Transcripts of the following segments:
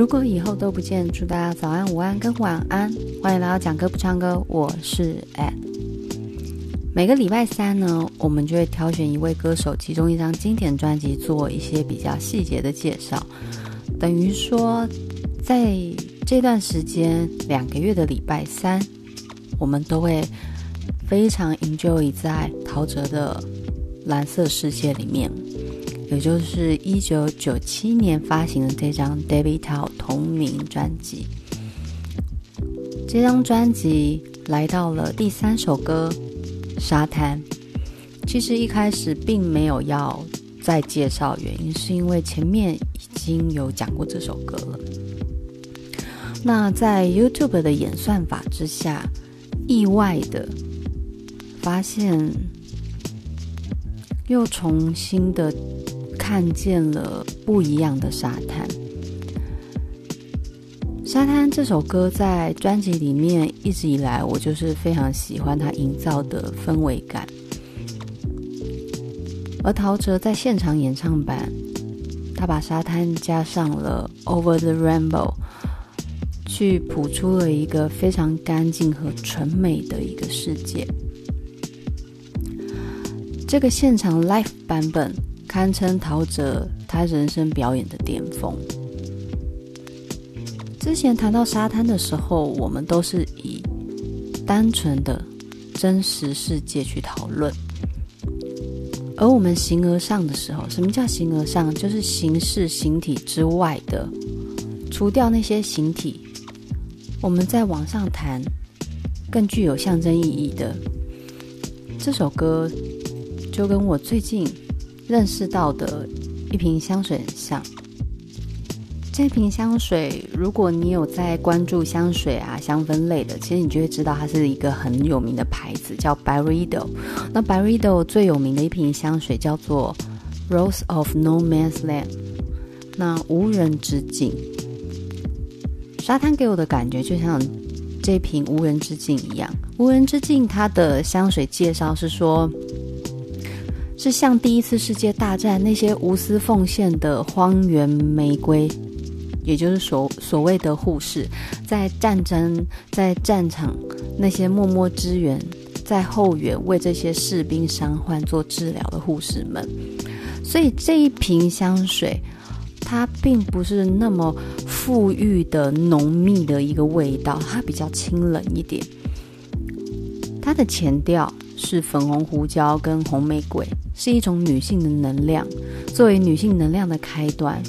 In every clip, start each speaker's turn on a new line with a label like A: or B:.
A: 如果以后都不见，祝大家早安、午安跟晚安。欢迎来到讲歌不唱歌，我是 Ed。每个礼拜三呢，我们就会挑选一位歌手，其中一张经典专辑，做一些比较细节的介绍。等于说，在这段时间两个月的礼拜三，我们都会非常 enjoy 在陶喆的蓝色世界里面。也就是一九九七年发行的这张 David Tao 同名专辑。这张专辑来到了第三首歌《沙滩》。其实一开始并没有要再介绍，原因是因为前面已经有讲过这首歌了。那在 YouTube 的演算法之下，意外的发现，又重新的。看见了不一样的沙滩。沙滩这首歌在专辑里面一直以来，我就是非常喜欢它营造的氛围感。而陶喆在现场演唱版，他把沙滩加上了 Over the Rainbow，去谱出了一个非常干净和纯美的一个世界。这个现场 Live 版本。堪称陶喆他人生表演的巅峰。之前谈到沙滩的时候，我们都是以单纯的真实世界去讨论，而我们形而上的时候，什么叫形而上？就是形式形体之外的，除掉那些形体，我们再往上谈更具有象征意义的。这首歌就跟我最近。认识到的一瓶香水很像。这瓶香水，如果你有在关注香水啊、香氛类的，其实你就会知道它是一个很有名的牌子，叫 Byredo。那 Byredo 最有名的一瓶香水叫做 Rose of No Man's Land，那无人之境。沙滩给我的感觉就像这瓶无人之境一样。无人之境，它的香水介绍是说。是像第一次世界大战那些无私奉献的荒原玫瑰，也就是所所谓的护士，在战争在战场那些默默支援，在后援为这些士兵伤患做治疗的护士们。所以这一瓶香水，它并不是那么馥郁的浓密的一个味道，它比较清冷一点。它的前调是粉红胡椒跟红玫瑰。是一种女性的能量，作为女性能量的开端。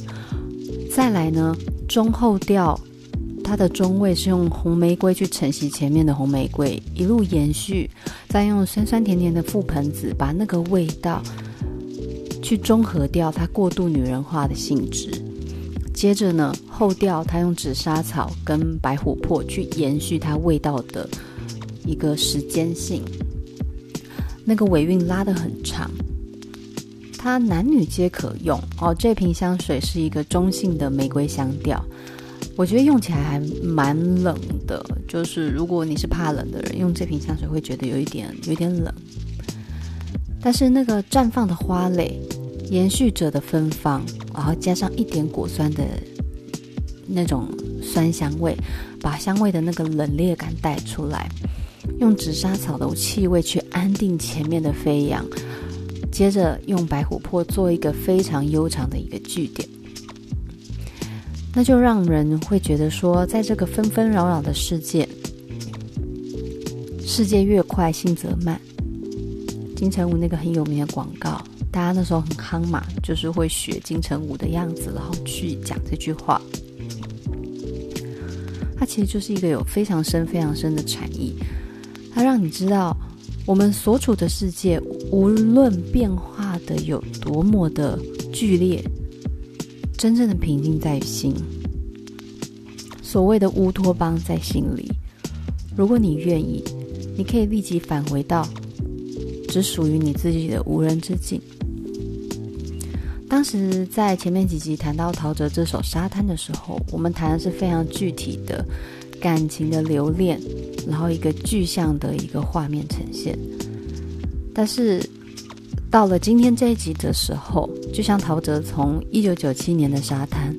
A: 再来呢，中后调，它的中味是用红玫瑰去承袭前面的红玫瑰，一路延续，再用酸酸甜甜的覆盆子把那个味道去中和掉它过度女人化的性质。接着呢，后调它用紫砂草跟白琥珀去延续它味道的一个时间性，那个尾韵拉得很长。它男女皆可用哦。这瓶香水是一个中性的玫瑰香调，我觉得用起来还蛮冷的。就是如果你是怕冷的人，用这瓶香水会觉得有一点有点冷。但是那个绽放的花蕾，延续着的芬芳，然后加上一点果酸的那种酸香味，把香味的那个冷冽感带出来，用紫砂草的气味去安定前面的飞扬。接着用白琥珀做一个非常悠长的一个句点，那就让人会觉得说，在这个纷纷扰扰的世界，世界越快，心则慢。金城武那个很有名的广告，大家那时候很夯嘛，就是会学金城武的样子，然后去讲这句话。它其实就是一个有非常深、非常深的禅意，它让你知道。我们所处的世界，无论变化的有多么的剧烈，真正的平静在于心。所谓的乌托邦在心里。如果你愿意，你可以立即返回到只属于你自己的无人之境。当时在前面几集谈到陶喆这首《沙滩》的时候，我们谈的是非常具体的感情的留恋。然后一个具象的一个画面呈现，但是到了今天这一集的时候，就像陶喆从一九九七年的沙滩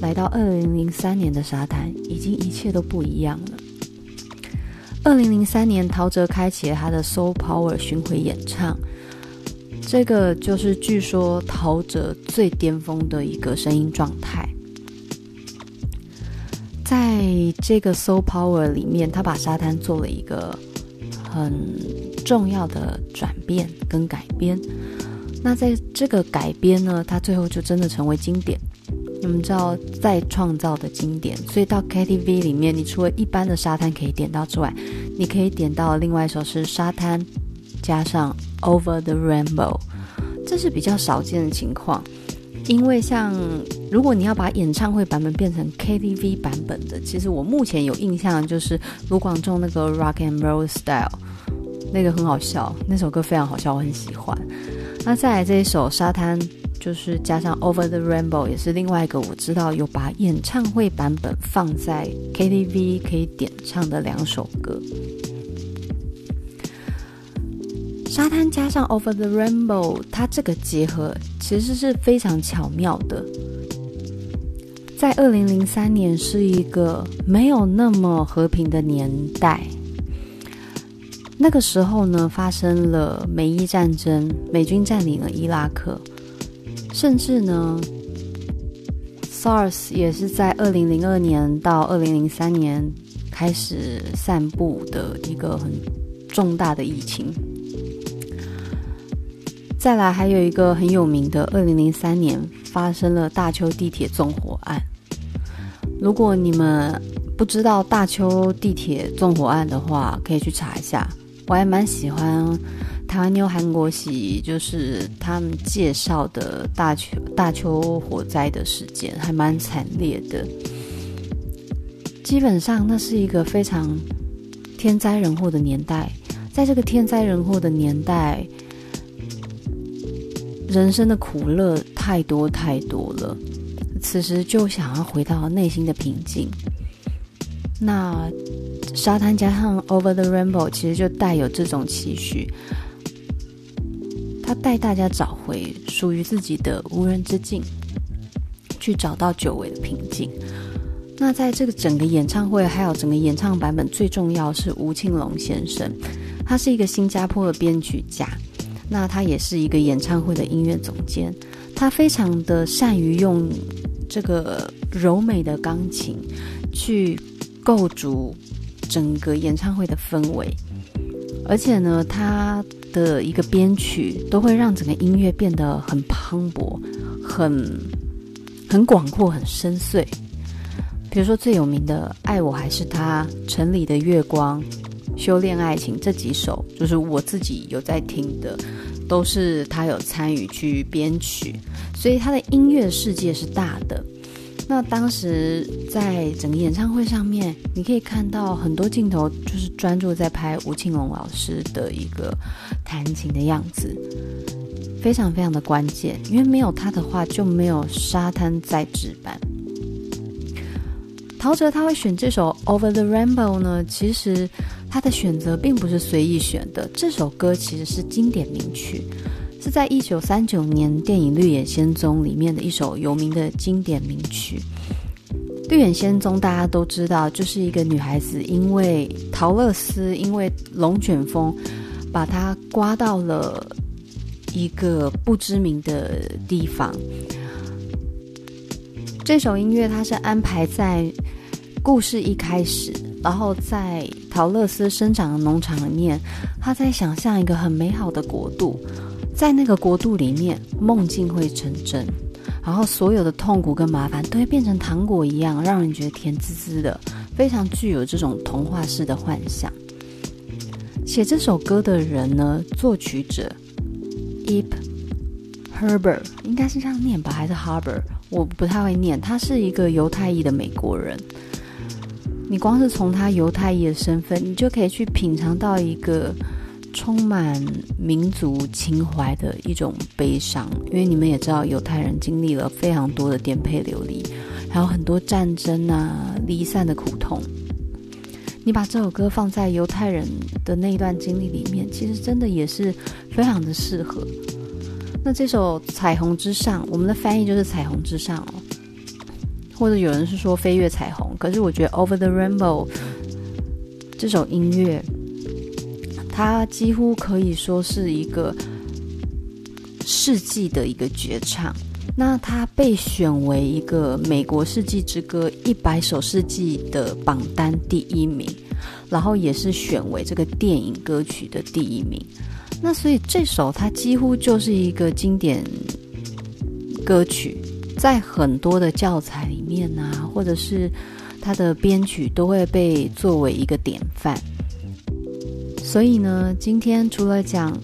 A: 来到二零零三年的沙滩，已经一切都不一样了。二零零三年，陶喆开启了他的 Soul Power 巡回演唱，这个就是据说陶喆最巅峰的一个声音状态。在这个 Soul Power 里面，他把沙滩做了一个很重要的转变跟改编。那在这个改编呢，他最后就真的成为经典。你们知道再创造的经典，所以到 KTV 里面，你除了一般的沙滩可以点到之外，你可以点到另外一首是沙滩加上 Over the Rainbow，这是比较少见的情况。因为像如果你要把演唱会版本变成 KTV 版本的，其实我目前有印象就是卢广仲那个 Rock and Roll Style，那个很好笑，那首歌非常好笑，我很喜欢。那再来这一首沙滩。就是加上 Over the Rainbow，也是另外一个我知道有把演唱会版本放在 KTV 可以点唱的两首歌。沙滩加上 Over the Rainbow，它这个结合其实是非常巧妙的。在二零零三年是一个没有那么和平的年代，那个时候呢，发生了美伊战争，美军占领了伊拉克。甚至呢，SARS 也是在二零零二年到二零零三年开始散布的一个很重大的疫情。再来，还有一个很有名的，二零零三年发生了大邱地铁纵火案。如果你们不知道大邱地铁纵火案的话，可以去查一下。我还蛮喜欢。台湾妞韩国喜就是他们介绍的大邱大邱火灾的事件，还蛮惨烈的。基本上，那是一个非常天灾人祸的年代。在这个天灾人祸的年代，人生的苦乐太多太多了。此时就想要回到内心的平静。那沙滩加上 Over the Rainbow，其实就带有这种期许。他带大家找回属于自己的无人之境，去找到久违的平静。那在这个整个演唱会，还有整个演唱版本，最重要是吴庆隆先生，他是一个新加坡的编曲家，那他也是一个演唱会的音乐总监，他非常的善于用这个柔美的钢琴去构筑整个演唱会的氛围，而且呢，他。的一个编曲都会让整个音乐变得很磅礴、很很广阔、很深邃。比如说最有名的《爱我还是他》《城里的月光》《修炼爱情》这几首，就是我自己有在听的，都是他有参与去编曲，所以他的音乐世界是大的。那当时在整个演唱会上面，你可以看到很多镜头，就是专注在拍吴庆隆老师的一个弹琴的样子，非常非常的关键。因为没有他的话，就没有沙滩再制版。陶喆他会选这首《Over the Rainbow》呢，其实他的选择并不是随意选的，这首歌其实是经典名曲。是在一九三九年电影《绿野仙踪》里面的一首有名的经典名曲。《绿野仙踪》大家都知道，就是一个女孩子因为桃乐丝因为龙卷风把她刮到了一个不知名的地方。这首音乐它是安排在故事一开始，然后在桃乐丝生长的农场里面，他在想象一个很美好的国度。在那个国度里面，梦境会成真，然后所有的痛苦跟麻烦都会变成糖果一样，让人觉得甜滋滋的，非常具有这种童话式的幻想。写这首歌的人呢，作曲者 e p Herbert 应该是这样念吧，还是 Harber？我不太会念。他是一个犹太裔的美国人。你光是从他犹太裔的身份，你就可以去品尝到一个。充满民族情怀的一种悲伤，因为你们也知道，犹太人经历了非常多的颠沛流离，还有很多战争啊、离散的苦痛。你把这首歌放在犹太人的那一段经历里面，其实真的也是非常的适合。那这首《彩虹之上》，我们的翻译就是《彩虹之上》哦，或者有人是说飞越彩虹，可是我觉得《Over the Rainbow》这首音乐，它几乎可以说是一个世纪的一个绝唱。那它被选为一个美国世纪之歌一百首世纪的榜单第一名，然后也是选为这个电影歌曲的第一名。那所以这首它几乎就是一个经典歌曲。在很多的教材里面啊，或者是它的编曲都会被作为一个典范。所以呢，今天除了讲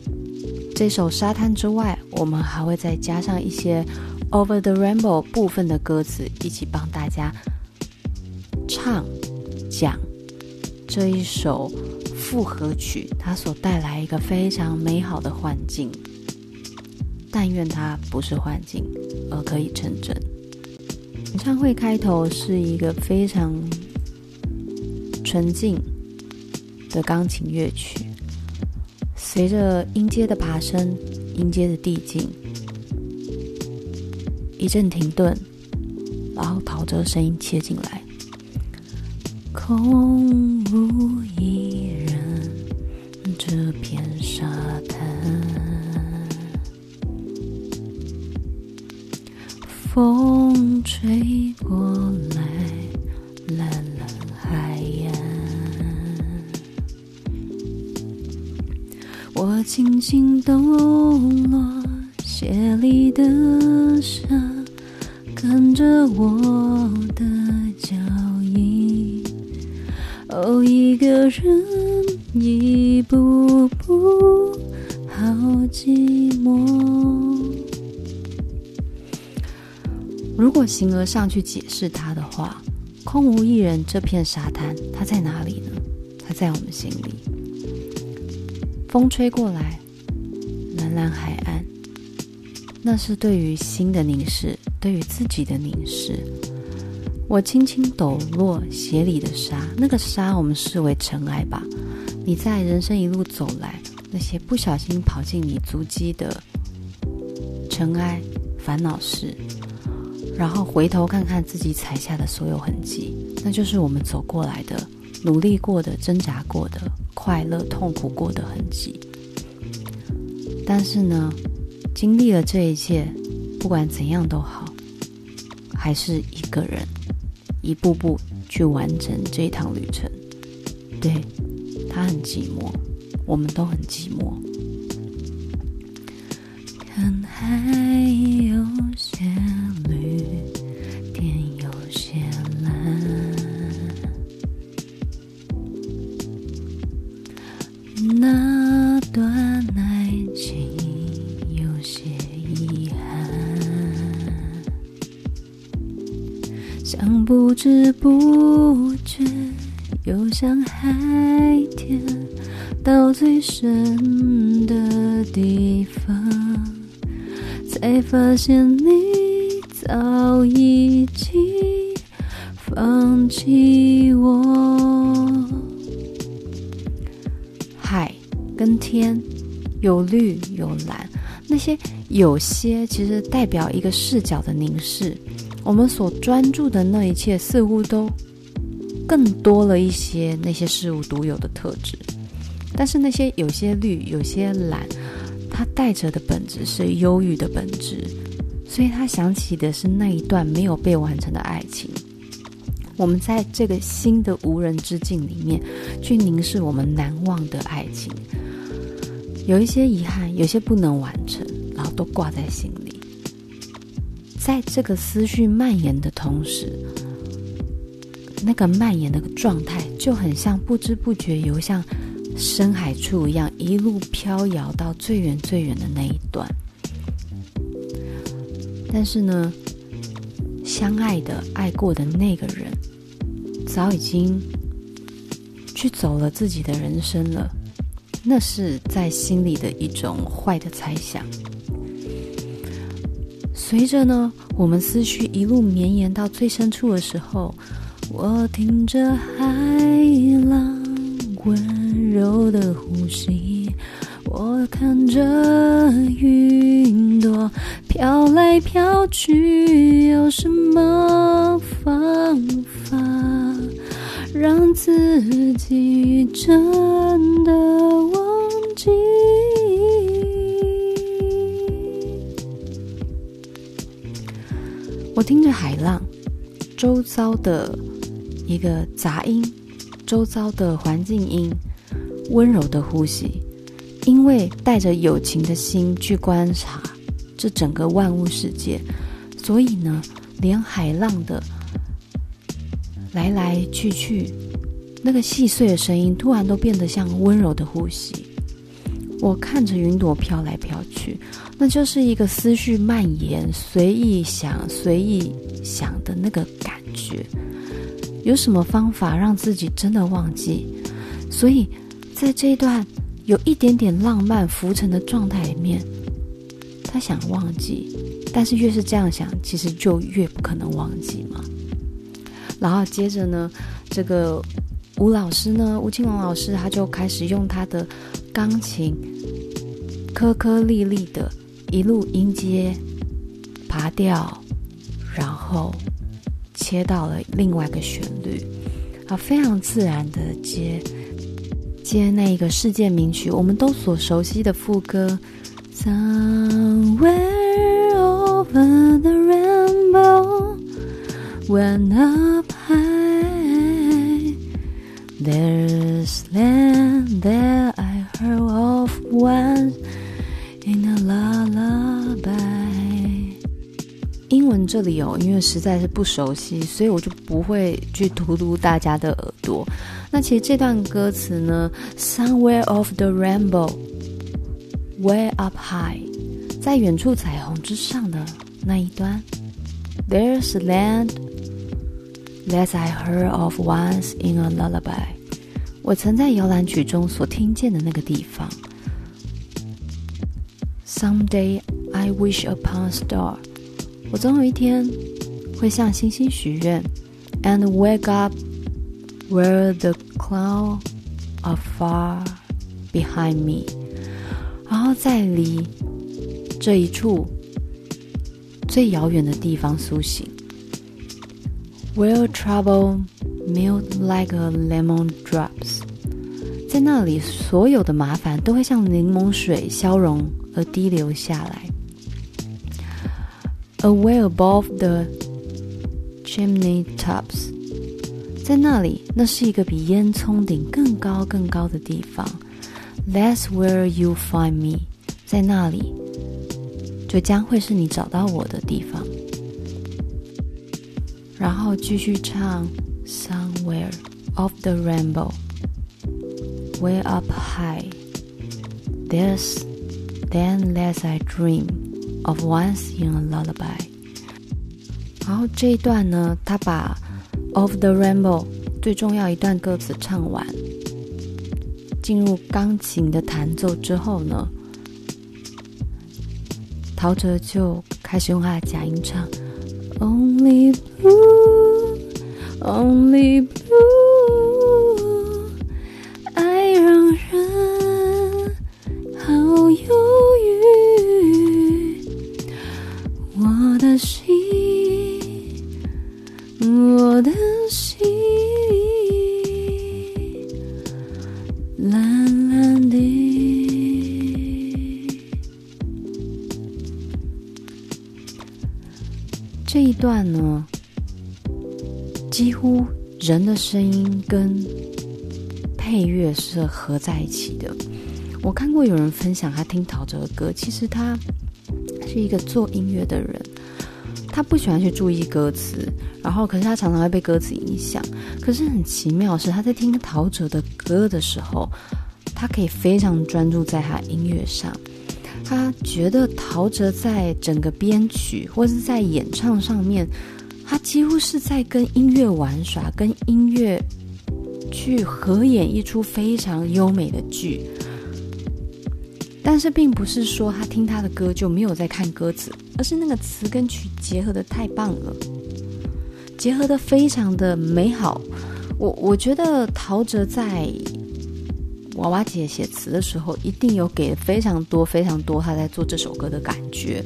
A: 这首《沙滩》之外，我们还会再加上一些《Over the Rainbow》部分的歌词，一起帮大家唱讲这一首复合曲，它所带来一个非常美好的幻境。但愿它不是幻境，而可以成真。演唱会开头是一个非常纯净的钢琴乐曲，随着音阶的爬升，音阶的递进，一阵停顿，然后陶喆声音切进来，空无一人，这片风吹过来，蓝蓝海岸。我轻轻抖落鞋里的沙，跟着我的脚印。哦，一个人，一步步，好寂寞。如果形而上去解释它的话，空无一人这片沙滩，它在哪里呢？它在我们心里。风吹过来，蓝蓝海岸，那是对于心的凝视，对于自己的凝视。我轻轻抖落鞋里的沙，那个沙我们视为尘埃吧。你在人生一路走来，那些不小心跑进你足迹的尘埃、烦恼事。然后回头看看自己踩下的所有痕迹，那就是我们走过来的、努力过的、挣扎过的、快乐、痛苦过的痕迹。但是呢，经历了这一切，不管怎样都好，还是一个人一步步去完成这一趟旅程。对，他很寂寞，我们都很寂寞。看海有些。知不觉，游向海天，到最深的地方，才发现你早已经放弃我。海跟天，有绿有蓝，那些有些其实代表一个视角的凝视。我们所专注的那一切，似乎都更多了一些那些事物独有的特质。但是那些有些绿，有些蓝，它带着的本质是忧郁的本质。所以他想起的是那一段没有被完成的爱情。我们在这个新的无人之境里面，去凝视我们难忘的爱情，有一些遗憾，有些不能完成，然后都挂在心里。在这个思绪蔓延的同时，那个蔓延的状态就很像不知不觉游向深海处一样，一路飘摇到最远最远的那一段。但是呢，相爱的、爱过的那个人，早已经去走了自己的人生了。那是在心里的一种坏的猜想。随着呢，我们思绪一路绵延到最深处的时候，我听着海浪温柔的呼吸，我看着云朵飘来飘去，有什么方法让自己真的我听着海浪，周遭的一个杂音，周遭的环境音，温柔的呼吸。因为带着友情的心去观察这整个万物世界，所以呢，连海浪的来来去去，那个细碎的声音，突然都变得像温柔的呼吸。我看着云朵飘来飘去，那就是一个思绪蔓延、随意想、随意想的那个感觉。有什么方法让自己真的忘记？所以在这一段。有一点点浪漫浮沉的状态里面，他想忘记，但是越是这样想，其实就越不可能忘记嘛。然后接着呢，这个吴老师呢，吴青龙老师，他就开始用他的钢琴，颗颗粒粒的一路音阶爬调，然后切到了另外一个旋律，啊，非常自然的接。接那一个世界名曲，我们都所熟悉的副歌。Somewhere over the rainbow, when up high, there's land that 这里哦，因为实在是不熟悉，所以我就不会去荼毒大家的耳朵。那其实这段歌词呢，Somewhere off the rainbow, way up high，在远处彩虹之上的那一端，There's a land that I heard of once in a lullaby，我曾在摇篮曲中所听见的那个地方。Someday I wish upon a star。我总有一天会向星星许愿，and wake up where the clouds are far behind me，然后在离这一处最遥远的地方苏醒，where trouble melt like a lemon drops，在那里所有的麻烦都会像柠檬水消融而滴流下来。Away above the chimney tops，在那里，那是一个比烟囱顶更高更高的地方。That's where you find me，在那里，就将会是你找到我的地方。然后继续唱，Somewhere of the rainbow, way up high, there's then less I dream。 Of once in a lullaby，然后这一段呢，他把 Of the rainbow 最重要一段歌词唱完，进入钢琴的弹奏之后呢，陶喆就开始用他的假音唱 Only blue，Only blue，段呢，几乎人的声音跟配乐是合在一起的。我看过有人分享他听陶喆的歌，其实他是一个做音乐的人。他不喜欢去注意歌词，然后可是他常常会被歌词影响。可是很奇妙的是，他在听陶喆的歌的时候，他可以非常专注在他音乐上。他觉得陶喆在整个编曲或是在演唱上面，他几乎是在跟音乐玩耍，跟音乐去合演一出非常优美的剧。但是并不是说他听他的歌就没有在看歌词，而是那个词跟曲结合得太棒了，结合得非常的美好。我我觉得陶喆在娃娃姐写词的时候一定有给非常多非常多她在做这首歌的感觉，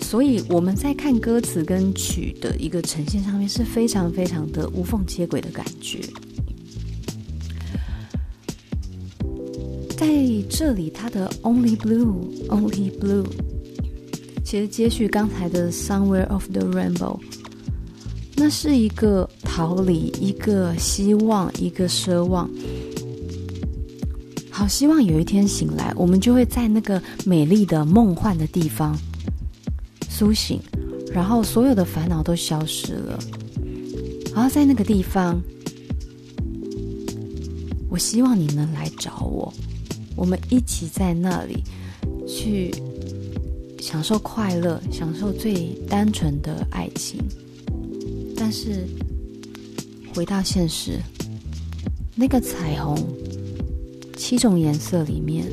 A: 所以我们在看歌词跟曲的一个呈现上面是非常非常的无缝接轨的感觉。在这里，他的 ONLY BLUE ONLY BLUE 其实接续刚才的 SOMEWHERE OF THE RAINBOW 那是一个逃离，一个希望，一个奢望。好希望有一天醒来，我们就会在那个美丽的梦幻的地方苏醒，然后所有的烦恼都消失了。然后在那个地方，我希望你能来找我，我们一起在那里去享受快乐，享受最单纯的爱情。但是回到现实，那个彩虹。七种颜色里面，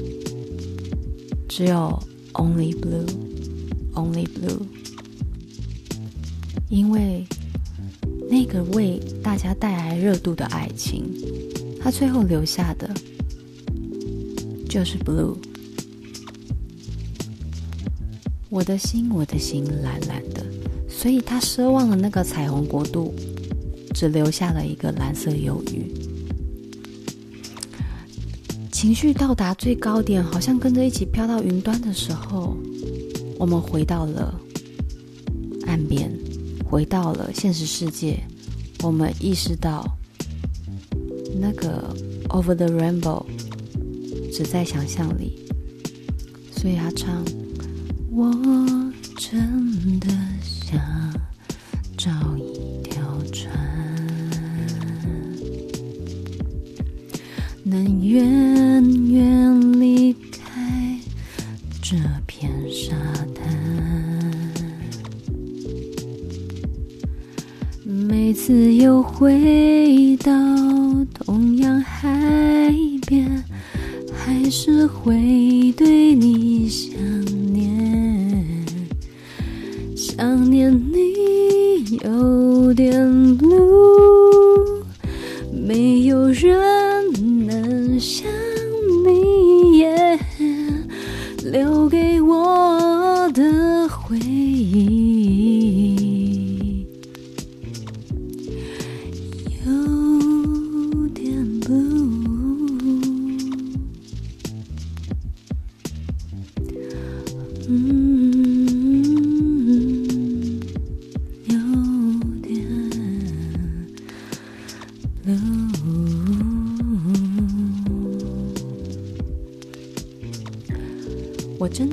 A: 只有 Only Blue，Only Blue，因为那个为大家带来热度的爱情，它最后留下的就是 Blue。我的心，我的心蓝蓝的，所以他奢望的那个彩虹国度，只留下了一个蓝色忧郁。情绪到达最高点，好像跟着一起飘到云端的时候，我们回到了岸边，回到了现实世界。我们意识到，那个 Over the Rainbow 只在想象里，所以他唱：我真的每次又回到同样海边，还是会对你想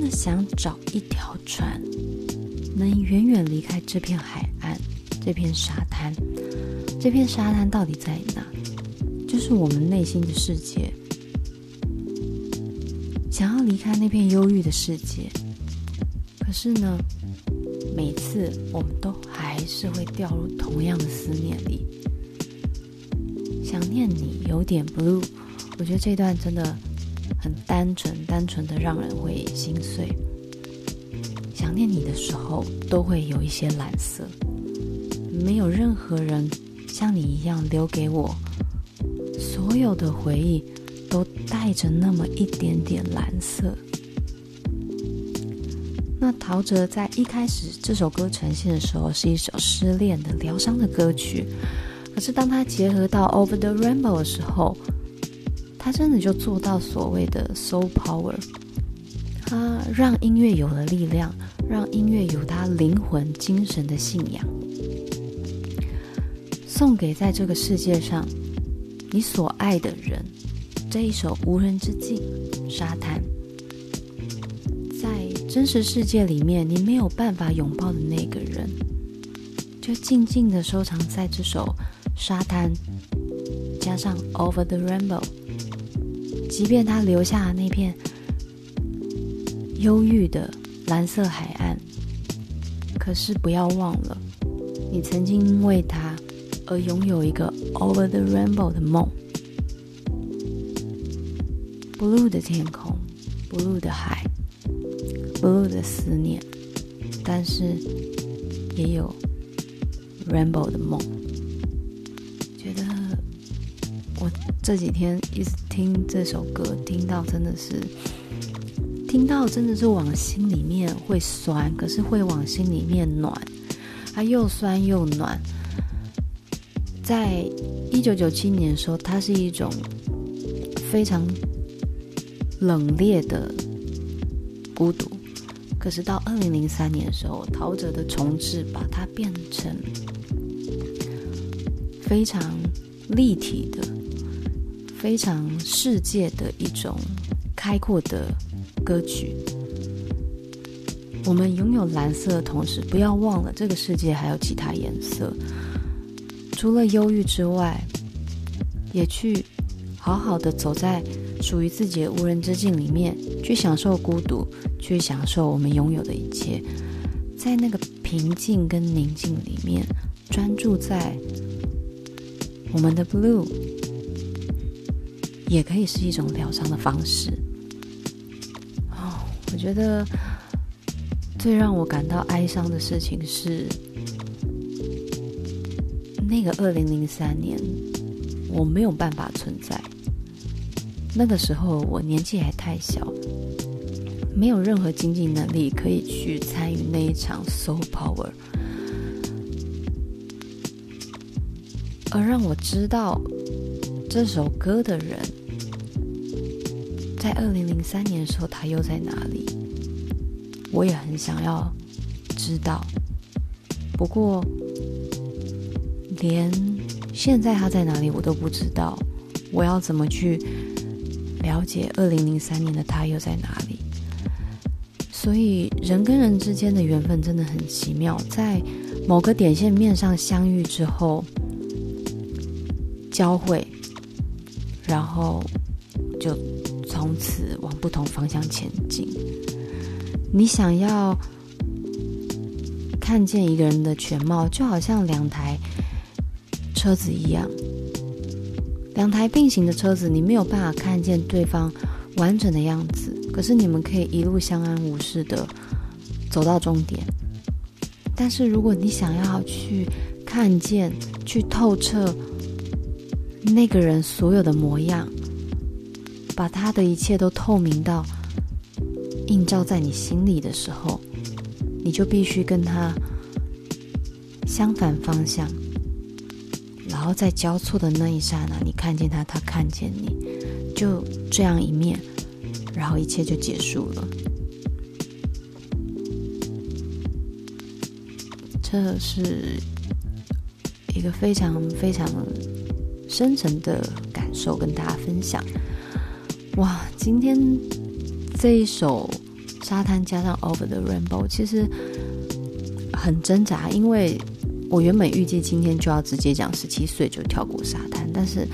A: 想找一条船，能远远离开这片海岸、这片沙滩。这片沙滩到底在哪？就是我们内心的世界。想要离开那片忧郁的世界，可是呢，每次我们都还是会掉入同样的思念里。想念你有点 blue，我觉得这段真的。很单纯，单纯的让人会心碎。想念你的时候，都会有一些蓝色。没有任何人像你一样留给我，所有的回忆都带着那么一点点蓝色。那陶喆在一开始这首歌呈现的时候，是一首失恋的疗伤的歌曲。可是当他结合到 Over the Rainbow 的时候，他真的就做到所谓的 soul power，他让音乐有了力量，让音乐有他灵魂、精神的信仰，送给在这个世界上你所爱的人。这一首无人之境，沙滩，在真实世界里面你没有办法拥抱的那个人，就静静的收藏在这首沙滩，加上 Over the Rainbow。即便他留下那片忧郁的蓝色海岸，可是不要忘了，你曾经因为他而拥有一个 over the rainbow 的梦，blue 的天空，blue 的海，blue 的思念，但是也有 rainbow 的梦。觉得这几天一直。听这首歌，听到真的是，听到真的是往心里面会酸，可是会往心里面暖，它又酸又暖。在一九九七年的时候，它是一种非常冷冽的孤独。可是到二零零三年的时候，陶喆的重制把它变成非常立体的、非常世界的一种开阔的歌曲。我们拥有蓝色的同时，不要忘了这个世界还有其他颜色。除了忧郁之外，也去好好的走在属于自己的无人之境里面，去享受孤独。去享受我们拥有的一切，在那个平静跟宁静里面，专注在我们的 blue，也可以是一种疗伤的方式。哦，我觉得最让我感到哀伤的事情是，那个二零零三年，我没有办法存在。那个时候我年纪还太小。没有任何经济能力可以去参与那一场 Soul Power，而让我知道这首歌的人，在二零零三年的时候，他又在哪里？我也很想要知道，不过连现在他在哪里我都不知道，我要怎么去了解二零零三年的他又在哪里？所以，人跟人之间的缘分真的很奇妙，在某个点线面上相遇之后，交汇，然后就从此往不同方向前进。你想要看见一个人的全貌，就好像两台车子一样，两台并行的车子，你没有办法看见对方完整的样子。可是你们可以一路相安无事的走到终点，但是如果你想要去看见、去透彻那个人所有的模样，把他的一切都透明到映照在你心里的时候，你就必须跟他相反方向，然后在交错的那一刹那，你看见他，他看见你，就这样一面。然后一切就结束了。这是一个非常非常深沉的感受，跟大家分享。哇，今天这一首《沙滩》加上《Over the Rainbow》，其实很挣扎，因为我原本预计今天就要直接讲十七岁就跳过沙滩，但是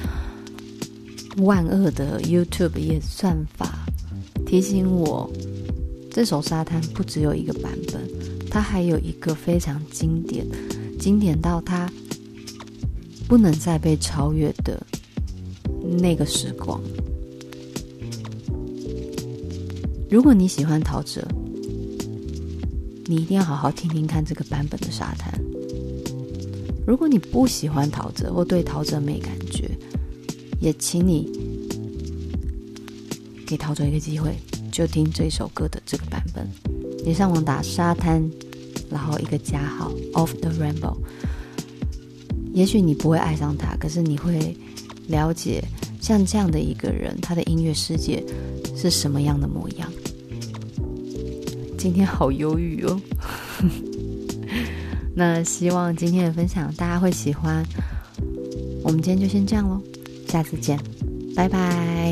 A: 万恶的 YouTube 也算法。提醒我，这首《沙滩》不只有一个版本，它还有一个非常经典，经典到它不能再被超越的那个时光。如果你喜欢陶喆，你一定要好好听听看这个版本的《沙滩》。如果你不喜欢陶喆或对陶喆没感觉，也请你。给陶喆一个机会，就听这首歌的这个版本。你上网打沙滩，然后一个加号 of the rainbow。也许你不会爱上他，可是你会了解像这样的一个人，他的音乐世界是什么样的模样。今天好忧郁哦。那希望今天的分享大家会喜欢。我们今天就先这样喽，下次见，拜拜。